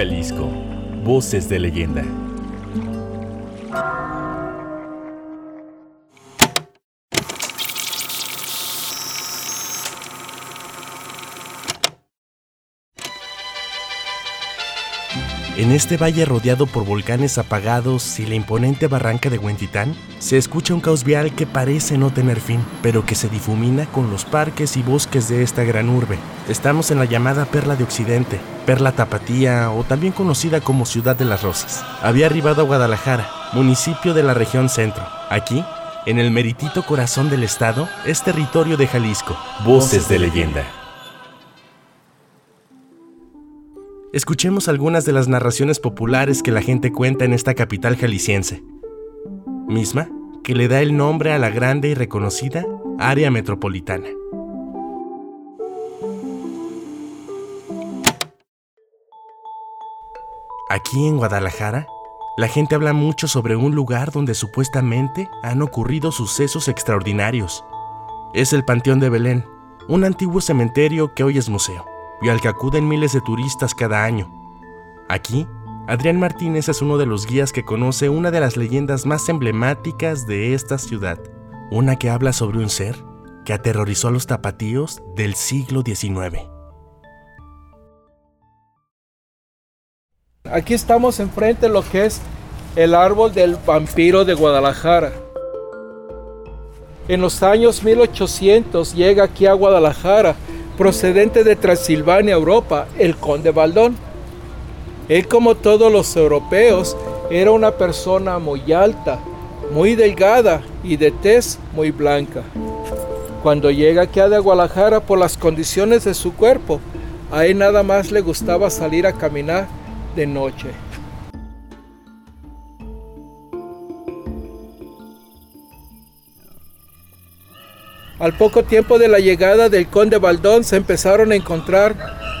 Jalisco, voces de leyenda. Este valle rodeado por volcanes apagados y la imponente barranca de Huentitán, se escucha un caos vial que parece no tener fin, pero que se difumina con los parques y bosques de esta gran urbe. Estamos en la llamada Perla de Occidente, Perla Tapatía o también conocida como Ciudad de las Rosas. Había arribado a Guadalajara, municipio de la región centro. Aquí, en el meritito corazón del estado, es territorio de Jalisco. Voces de leyenda. Escuchemos algunas de las narraciones populares que la gente cuenta en esta capital jalisciense, misma que le da el nombre a la grande y reconocida área metropolitana. Aquí en Guadalajara, la gente habla mucho sobre un lugar donde supuestamente han ocurrido sucesos extraordinarios. Es el Panteón de Belén, un antiguo cementerio que hoy es museo y al que acuden miles de turistas cada año. Aquí, Adrián Martínez es uno de los guías que conoce una de las leyendas más emblemáticas de esta ciudad, una que habla sobre un ser que aterrorizó a los tapatíos del siglo XIX. Aquí estamos enfrente de lo que es el árbol del vampiro de Guadalajara. En los años 1800 llega aquí a Guadalajara procedente de Transilvania, Europa, el conde Baldón. Él, como todos los europeos, era una persona muy alta, muy delgada y de tez muy blanca. Cuando llega aquí a Guadalajara por las condiciones de su cuerpo, a él nada más le gustaba salir a caminar de noche. Al poco tiempo de la llegada del conde Baldón se empezaron a encontrar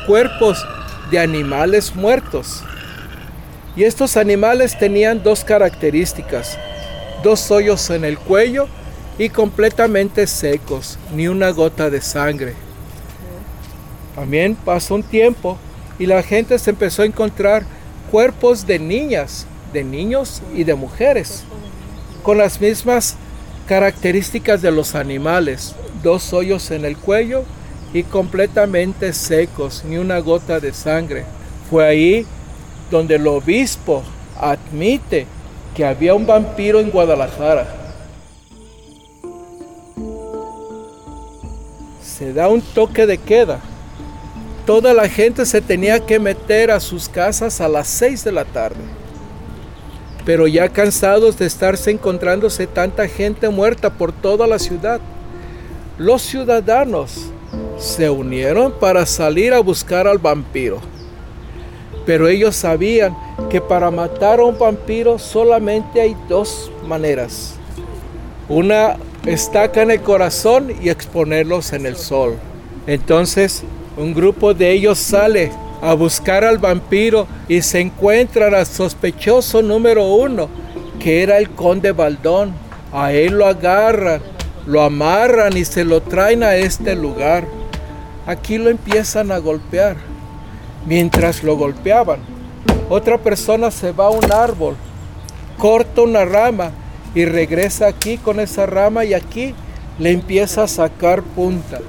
cuerpos de animales muertos. Y estos animales tenían dos características, dos hoyos en el cuello y completamente secos, ni una gota de sangre. También pasó un tiempo y la gente se empezó a encontrar cuerpos de niñas, de niños y de mujeres, con las mismas Características de los animales, dos hoyos en el cuello y completamente secos, ni una gota de sangre. Fue ahí donde el obispo admite que había un vampiro en Guadalajara. Se da un toque de queda. Toda la gente se tenía que meter a sus casas a las seis de la tarde pero ya cansados de estarse encontrándose tanta gente muerta por toda la ciudad, los ciudadanos se unieron para salir a buscar al vampiro. Pero ellos sabían que para matar a un vampiro solamente hay dos maneras. Una estaca en el corazón y exponerlos en el sol. Entonces un grupo de ellos sale a buscar al vampiro y se encuentran al sospechoso número uno, que era el conde Baldón. A él lo agarran, lo amarran y se lo traen a este lugar. Aquí lo empiezan a golpear. Mientras lo golpeaban, otra persona se va a un árbol, corta una rama y regresa aquí con esa rama y aquí le empieza a sacar punta.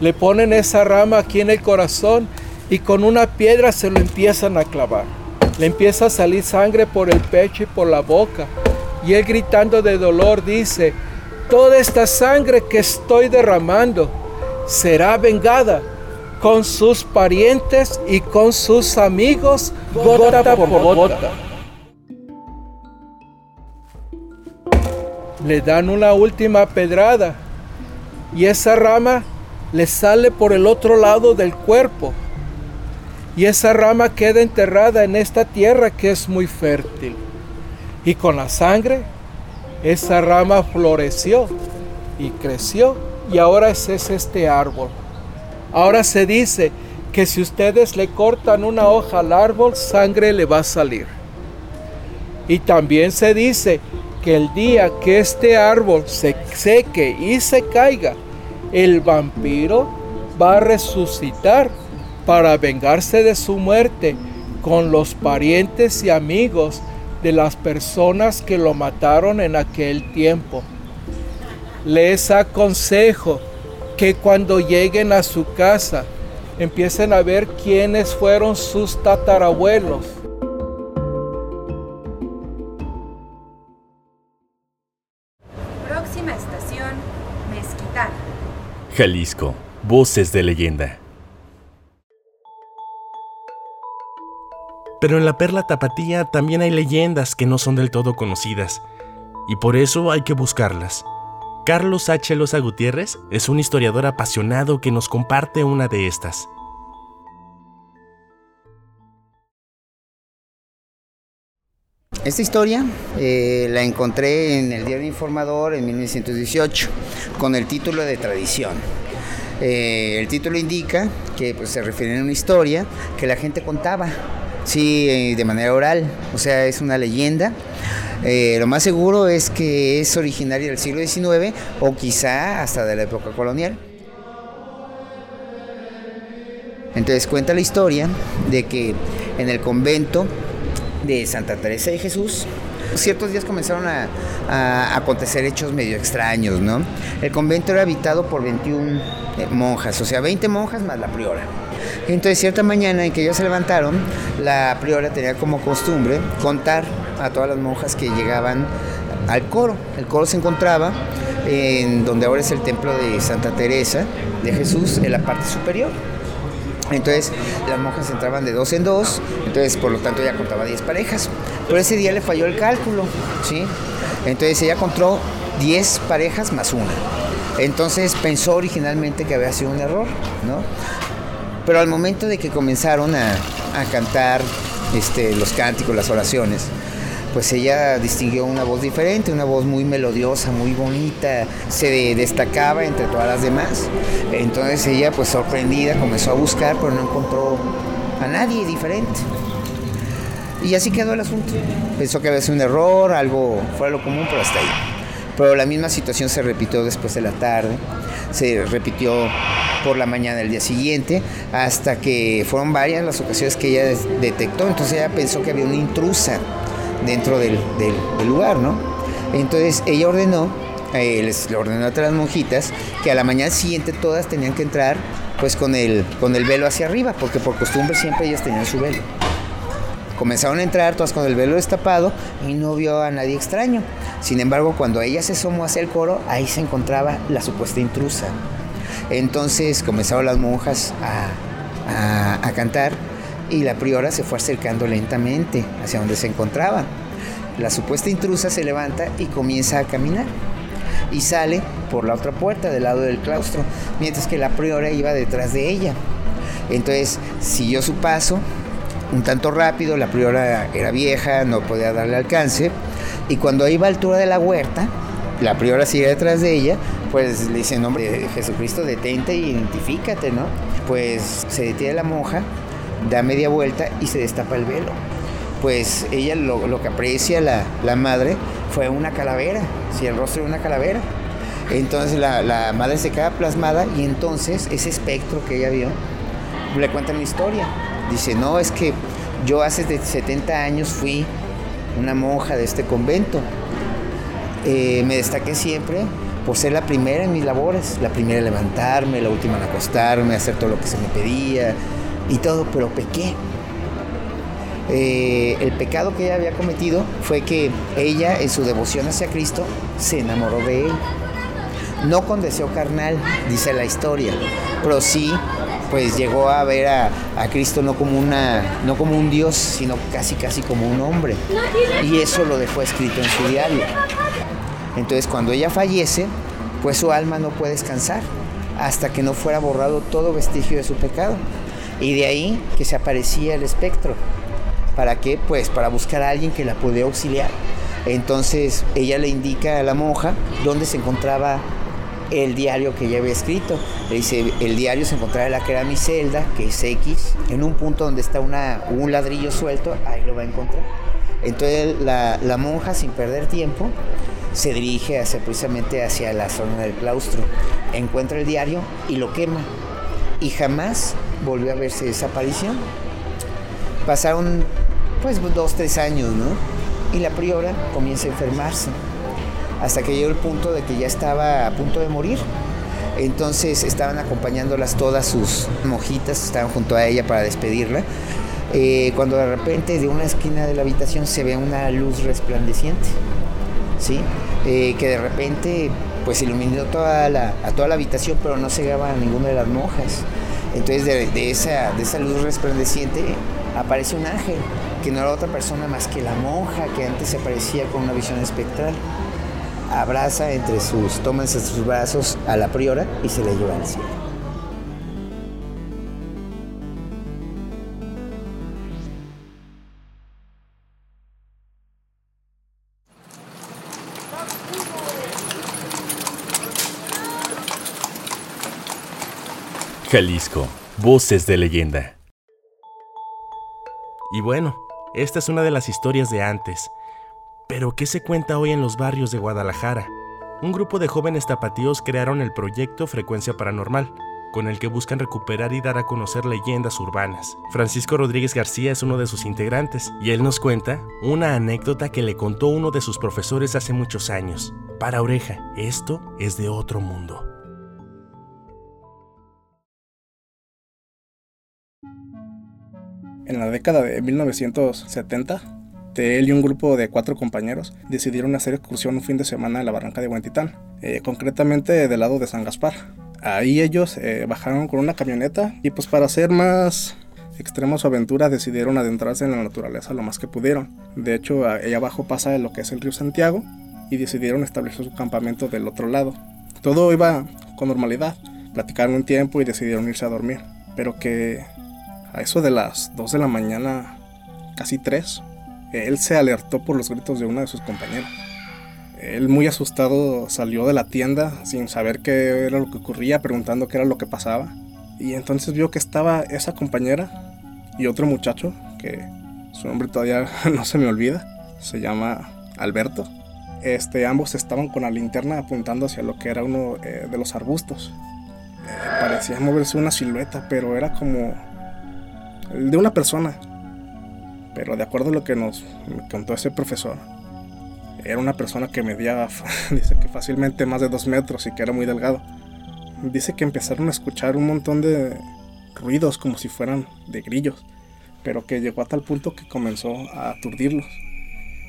Le ponen esa rama aquí en el corazón y con una piedra se lo empiezan a clavar. Le empieza a salir sangre por el pecho y por la boca. Y él gritando de dolor dice, toda esta sangre que estoy derramando será vengada con sus parientes y con sus amigos gota por gota. Le dan una última pedrada y esa rama le sale por el otro lado del cuerpo y esa rama queda enterrada en esta tierra que es muy fértil. Y con la sangre, esa rama floreció y creció y ahora es este árbol. Ahora se dice que si ustedes le cortan una hoja al árbol, sangre le va a salir. Y también se dice que el día que este árbol se seque y se caiga, el vampiro va a resucitar para vengarse de su muerte con los parientes y amigos de las personas que lo mataron en aquel tiempo. Les aconsejo que cuando lleguen a su casa empiecen a ver quiénes fueron sus tatarabuelos. Próxima estación, Mezquitán. Jalisco, voces de leyenda. Pero en la perla tapatía también hay leyendas que no son del todo conocidas, y por eso hay que buscarlas. Carlos H. Loza Gutiérrez es un historiador apasionado que nos comparte una de estas. Esta historia eh, la encontré en el Diario Informador en 1918 con el título de Tradición. Eh, el título indica que pues, se refiere a una historia que la gente contaba, sí, eh, de manera oral, o sea, es una leyenda eh, lo más seguro es que es originaria del siglo XIX o quizá hasta de la época colonial. Entonces cuenta la historia de que en el convento de Santa Teresa de Jesús, ciertos días comenzaron a, a, acontecer hechos medio extraños, ¿no? El convento era habitado por 21 eh, monjas, o sea, 20 monjas más la priora. Entonces, cierta mañana en que ellos se levantaron, la priora tenía como costumbre contar a todas las monjas que llegaban al coro. El coro se encontraba en donde ahora es el templo de Santa Teresa de Jesús, en la parte superior. Entonces las monjas entraban de dos en dos, entonces por lo tanto ella contaba 10 parejas. Pero ese día le falló el cálculo, ¿sí? Entonces ella contó 10 parejas más una. Entonces pensó originalmente que había sido un error, ¿no? Pero al momento de que comenzaron a, a cantar este, los cánticos, las oraciones, pues ella distinguió una voz diferente, una voz muy melodiosa, muy bonita, se destacaba entre todas las demás. Entonces ella, pues sorprendida, comenzó a buscar, pero no encontró a nadie diferente. Y así quedó el asunto. Pensó que había sido un error, algo fuera lo común, pero hasta ahí. Pero la misma situación se repitió después de la tarde, se repitió por la mañana del día siguiente, hasta que fueron varias las ocasiones que ella detectó. Entonces ella pensó que había una intrusa dentro del, lugar, ¿no? Entonces ella ordenó, eh, les ordenó a las monjitas que a la mañana siguiente todas tenían que entrar pues con el, con el velo hacia arriba, porque por costumbre siempre ellas tenían su velo. Comenzaron a entrar todas con el velo destapado y no vio a nadie extraño. Sin embargo, cuando ella se asomó hacia el coro, ahí se encontraba la supuesta intrusa. Entonces comenzaron las monjas a, a, a cantar y la priora se fue acercando lentamente hacia donde se encontraba. La supuesta intrusa se levanta y comienza a caminar y sale por la otra puerta del lado del claustro, mientras que la priora iba detrás de ella. Entonces siguió su paso, un tanto rápido, la priora era vieja, no podía darle alcance, y cuando iba a altura de la huerta, la priora sigue detrás de ella, pues le dice, nombre de Jesucristo, detente y identifícate, ¿no? Pues se detiene la monja, da media vuelta y se destapa el velo. Pues ella lo, lo que aprecia la, la, madre fue una calavera, si el rostro de una calavera. Entonces la, la, madre se queda plasmada y entonces ese espectro que ella vio le cuenta una historia. Dice, no, es que yo hace 70 años fui una monja de este convento. Eh, me destaqué siempre por ser la primera en mis labores, la primera en levantarme, la última en acostarme, hacer todo lo que se me pedía, y todo, pero pequé. Eh, el pecado que ella había cometido fue que ella, en su devoción hacia Cristo, se enamoró de él. No con deseo carnal, dice la historia, pero sí, pues llegó a ver a, Cristo no como, una, no como un Dios, sino casi casi como un hombre. Y eso lo dejó escrito en su diario. Entonces cuando ella fallece, pues su alma no puede descansar hasta que no fuera borrado todo vestigio de su pecado. Y de ahí que se aparecía el espectro. ¿Para qué? Pues para buscar a alguien que la pudiera auxiliar. Entonces ella le indica a la monja dónde se encontraba el diario que ella había escrito. Le dice, el diario se encontraba en la que era mi celda, que es X, en un punto donde está una, un ladrillo suelto, ahí lo va a encontrar. Entonces la, la monja, sin perder tiempo, se dirige hacia, precisamente hacia la zona del claustro. Encuentra el diario y lo quema. Y jamás volvió a verse esa aparición. Pasaron pues dos, tres años, ¿no? Y la priora comienza a enfermarse, hasta que llegó el punto de que ya estaba a punto de morir. Entonces estaban acompañándolas todas sus mojitas, estaban junto a ella para despedirla. Eh, cuando de repente de una esquina de la habitación se ve una luz resplandeciente, ¿sí? Eh, que de repente pues iluminó toda la, a toda la habitación, pero no cegaba a ninguna de las monjas. Entonces de, esa, de esa luz resplandeciente aparece un ángel, que no era otra persona más que la monja que antes se aparecía con una visión espectral. Abraza entre sus, toma entre sus brazos a la priora y se le lleva al cielo. Jalisco, voces de leyenda. Y bueno, esta es una de las historias de antes. Pero ¿qué se cuenta hoy en los barrios de Guadalajara? Un grupo de jóvenes tapatíos crearon el proyecto Frecuencia Paranormal, con el que buscan recuperar y dar a conocer leyendas urbanas. Francisco Rodríguez García es uno de sus integrantes y él nos cuenta una anécdota que le contó uno de sus profesores hace muchos años. Para oreja, esto es de otro mundo. En la década de 1970, él y un grupo de cuatro compañeros decidieron hacer excursión un fin de semana en la barranca de Huentitán, eh, concretamente del lado de San Gaspar. Ahí ellos eh, bajaron con una camioneta y pues para hacer más extrema su aventura decidieron adentrarse en la naturaleza lo más que pudieron. De hecho, ahí abajo pasa lo que es el río Santiago y decidieron establecer su campamento del otro lado. Todo iba con normalidad. Platicaron un tiempo y decidieron irse a dormir. Pero que a eso de las 2 de la mañana, casi 3, él se alertó por los gritos de una de sus compañeras. Él muy asustado salió de la tienda sin saber qué era lo que ocurría, preguntando qué era lo que pasaba. Y entonces vio que estaba esa compañera y otro muchacho, que su nombre todavía no se me olvida, se llama Alberto. Este, ambos estaban con la linterna apuntando hacia lo que era uno eh, de los arbustos. Eh, parecía moverse una silueta, pero era como de una persona. Pero de acuerdo a lo que nos contó ese profesor, era una persona que medía, dice que fácilmente más de dos metros y que era muy delgado. Dice que empezaron a escuchar un montón de ruidos como si fueran de grillos, pero que llegó a tal punto que comenzó a aturdirlos.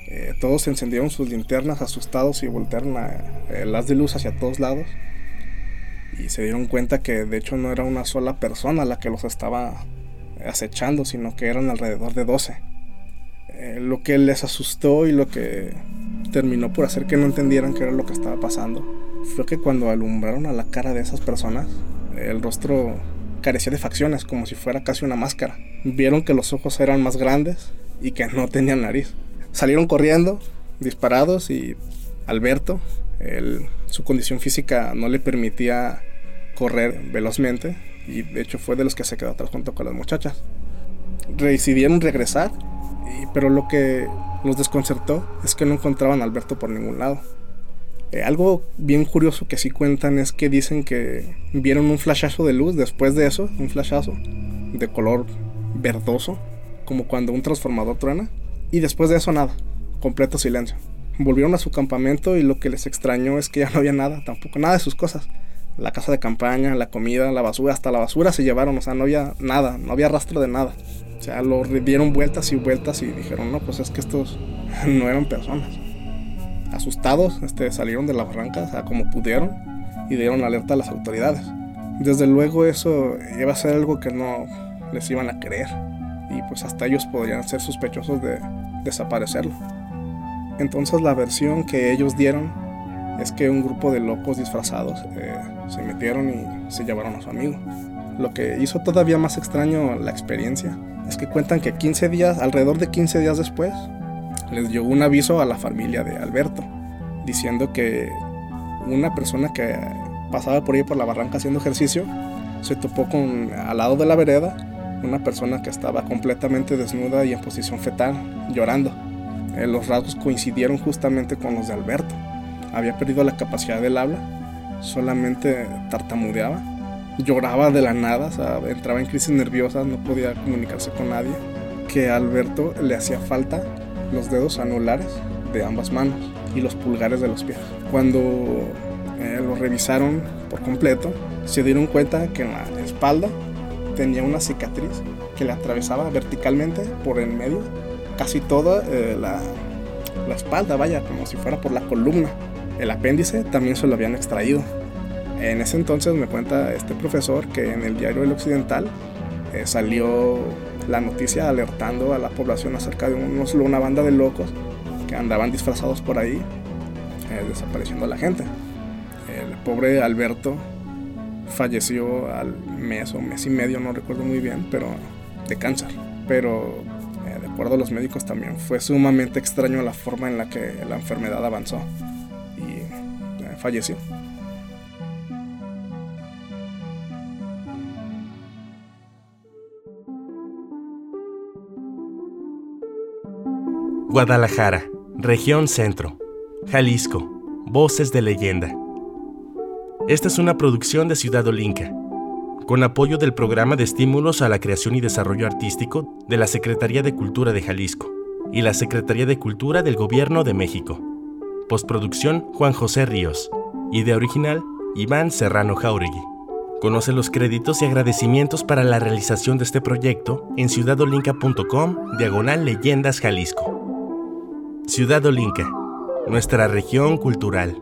Eh, todos encendieron sus linternas asustados y voltearon a, eh, las de luz hacia todos lados y se dieron cuenta que de hecho no era una sola persona la que los estaba acechando, sino que eran alrededor de 12. Eh, lo que les asustó y lo que terminó por hacer que no entendieran qué era lo que estaba pasando fue que cuando alumbraron a la cara de esas personas, el rostro carecía de facciones, como si fuera casi una máscara. Vieron que los ojos eran más grandes y que no tenían nariz. Salieron corriendo, disparados y Alberto, su condición física no le permitía correr velozmente, y de hecho fue de los que se quedó atrás junto con las muchachas. Decidieron regresar, pero lo que los desconcertó es que no encontraban a Alberto por ningún lado. Eh, algo bien curioso que sí cuentan es que dicen que vieron un flashazo de luz después de eso, un flashazo de color verdoso, como cuando un transformador truena, y después de eso nada, completo silencio. Volvieron a su campamento y lo que les extrañó es que ya no había nada, tampoco nada de sus cosas la casa de campaña, la comida, la basura, hasta la basura se llevaron, o sea, no había nada, no había rastro de nada. O sea, lo dieron vueltas y vueltas y dijeron, no, pues es que estos no eran personas. Asustados, este, salieron de la barranca, o sea, como pudieron, y dieron alerta a las autoridades. Desde luego eso iba a ser algo que no les iban a creer, y pues hasta ellos podrían ser sospechosos de desaparecerlo. Entonces la versión que ellos dieron es que un grupo de locos disfrazados eh, se metieron y se llevaron a su amigo. Lo que hizo todavía más extraño la experiencia es que cuentan que 15 días, alrededor de 15 días después, les llegó un aviso a la familia de Alberto, diciendo que una persona que pasaba por ahí por la barranca haciendo ejercicio se topó con al lado de la vereda una persona que estaba completamente desnuda y en posición fetal, llorando. Eh, los rasgos coincidieron justamente con los de Alberto. Había perdido la capacidad del habla solamente tartamudeaba, lloraba de la nada, entraba en crisis nerviosa, no podía comunicarse con nadie. que a Alberto le hacía falta los dedos anulares de ambas manos y los pulgares de los pies. Cuando eh, lo revisaron por completo, se dieron cuenta que en la espalda tenía una cicatriz que le atravesaba verticalmente por el medio, casi toda eh, la, la espalda, vaya, como si fuera por la columna. El apéndice también se lo habían extraído. En ese entonces me cuenta este profesor que en el diario El Occidental eh, salió la noticia alertando a la población acerca de unos, una banda de locos que andaban disfrazados por ahí, eh, desapareciendo a la gente. El pobre Alberto falleció al mes o mes y medio, no recuerdo muy bien, pero de cáncer. Pero eh, de acuerdo a los médicos también fue sumamente extraño la forma en la que la enfermedad avanzó falleció. Guadalajara, región centro, Jalisco, Voces de leyenda. Esta es una producción de Ciudad Olinca, con apoyo del Programa de Estímulos a la Creación y Desarrollo Artístico de la Secretaría de Cultura de Jalisco y la Secretaría de Cultura del Gobierno de México. Postproducción Juan José Ríos. Idea original Iván Serrano Jauregui. Conoce los créditos y agradecimientos para la realización de este proyecto en ciudadolinca.com diagonal leyendas Jalisco. Ciudad Olinca, nuestra región cultural.